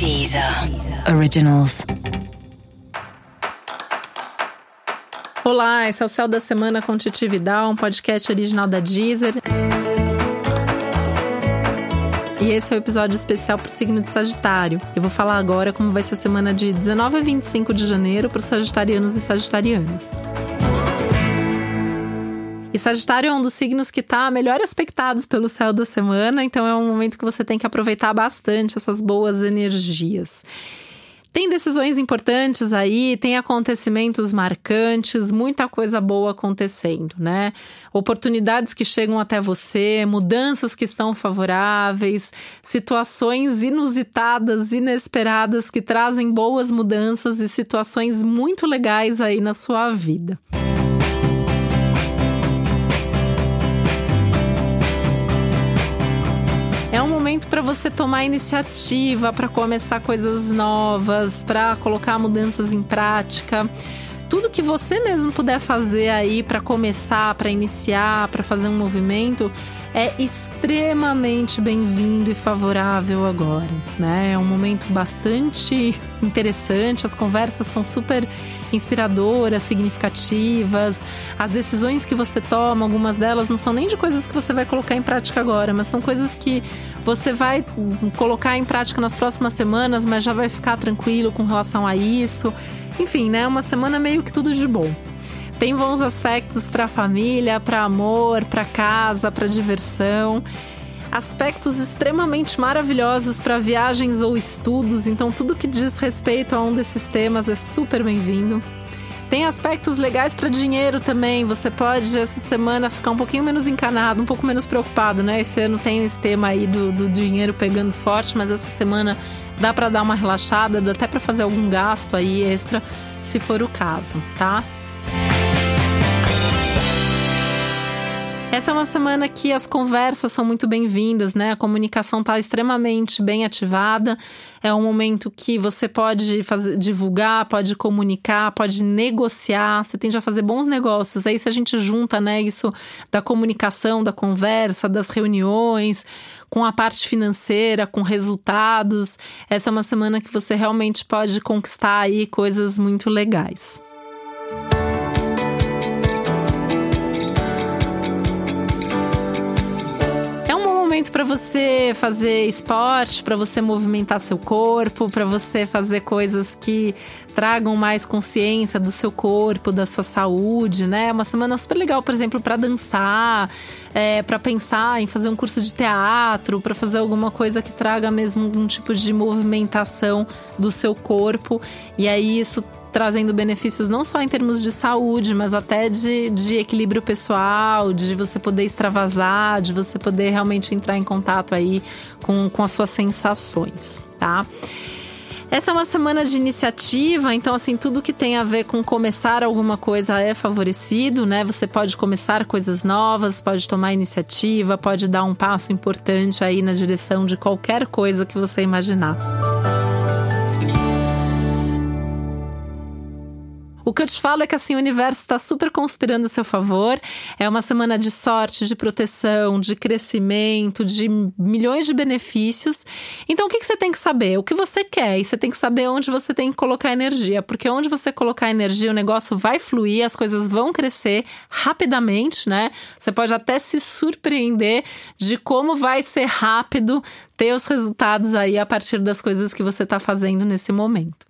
Deezer Originals. Olá, esse é o Céu da Semana com Titi Vidal, um podcast original da Deezer. E esse é o um episódio especial para o signo de Sagitário. Eu vou falar agora como vai ser a semana de 19 a 25 de janeiro para os sagitarianos e sagitarianas. E Sagitário é um dos signos que está melhor aspectados pelo céu da semana, então é um momento que você tem que aproveitar bastante essas boas energias. Tem decisões importantes aí, tem acontecimentos marcantes, muita coisa boa acontecendo, né? Oportunidades que chegam até você, mudanças que estão favoráveis, situações inusitadas, inesperadas que trazem boas mudanças e situações muito legais aí na sua vida. Momento para você tomar iniciativa, para começar coisas novas, para colocar mudanças em prática. Tudo que você mesmo puder fazer aí para começar, para iniciar, para fazer um movimento, é extremamente bem-vindo e favorável agora, né? É um momento bastante interessante, as conversas são super inspiradoras, significativas. As decisões que você toma, algumas delas não são nem de coisas que você vai colocar em prática agora, mas são coisas que você vai colocar em prática nas próximas semanas, mas já vai ficar tranquilo com relação a isso. Enfim, né? Uma semana meio que tudo de bom. Tem bons aspectos para família, para amor, para casa, para diversão. Aspectos extremamente maravilhosos para viagens ou estudos, então tudo que diz respeito a um desses temas é super bem-vindo. Tem aspectos legais para dinheiro também. Você pode essa semana ficar um pouquinho menos encanado, um pouco menos preocupado, né? Esse ano tem esse tema aí do, do dinheiro pegando forte, mas essa semana dá para dar uma relaxada, dá até para fazer algum gasto aí extra, se for o caso, tá? Essa é uma semana que as conversas são muito bem-vindas, né? A comunicação está extremamente bem ativada. É um momento que você pode fazer, divulgar, pode comunicar, pode negociar. Você tende a fazer bons negócios. Aí, se a gente junta, né, isso da comunicação, da conversa, das reuniões, com a parte financeira, com resultados, essa é uma semana que você realmente pode conquistar aí coisas muito legais. Para você fazer esporte, para você movimentar seu corpo, para você fazer coisas que tragam mais consciência do seu corpo, da sua saúde, né? Uma semana super legal, por exemplo, para dançar, é, para pensar em fazer um curso de teatro, para fazer alguma coisa que traga mesmo um tipo de movimentação do seu corpo. E aí isso trazendo benefícios não só em termos de saúde, mas até de, de equilíbrio pessoal, de você poder extravasar, de você poder realmente entrar em contato aí com, com as suas sensações, tá? Essa é uma semana de iniciativa, então assim, tudo que tem a ver com começar alguma coisa é favorecido, né? Você pode começar coisas novas, pode tomar iniciativa, pode dar um passo importante aí na direção de qualquer coisa que você imaginar. O que eu te falo é que assim, o universo está super conspirando a seu favor. É uma semana de sorte, de proteção, de crescimento, de milhões de benefícios. Então, o que, que você tem que saber? O que você quer. E você tem que saber onde você tem que colocar energia. Porque onde você colocar energia, o negócio vai fluir, as coisas vão crescer rapidamente, né? Você pode até se surpreender de como vai ser rápido ter os resultados aí a partir das coisas que você está fazendo nesse momento.